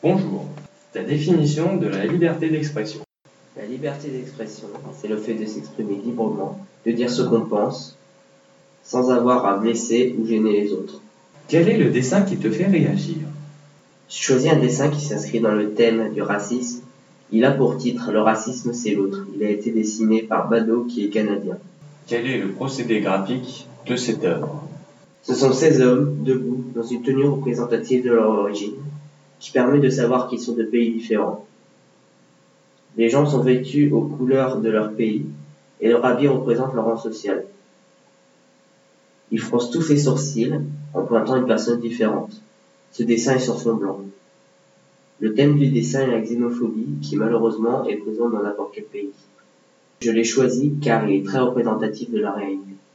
Bonjour. Ta définition de la liberté d'expression. La liberté d'expression, c'est le fait de s'exprimer librement, de dire ce qu'on pense, sans avoir à blesser ou gêner les autres. Quel est le dessin qui te fait réagir? J'ai choisi un dessin qui s'inscrit dans le thème du racisme. Il a pour titre Le racisme c'est l'autre. Il a été dessiné par Bado qui est canadien. Quel est le procédé graphique de cette œuvre? Ce sont ces hommes, debout, dans une tenue représentative de leur origine, qui permet de savoir qu'ils sont de pays différents. Les gens sont vêtus aux couleurs de leur pays, et leur habit représente leur rang social. Ils froncent tous les sourcils en pointant une personne différente. Ce dessin est sur fond blanc. Le thème du dessin est la xénophobie, qui malheureusement est présente dans n'importe quel pays. Je l'ai choisi car il est très représentatif de la réalité.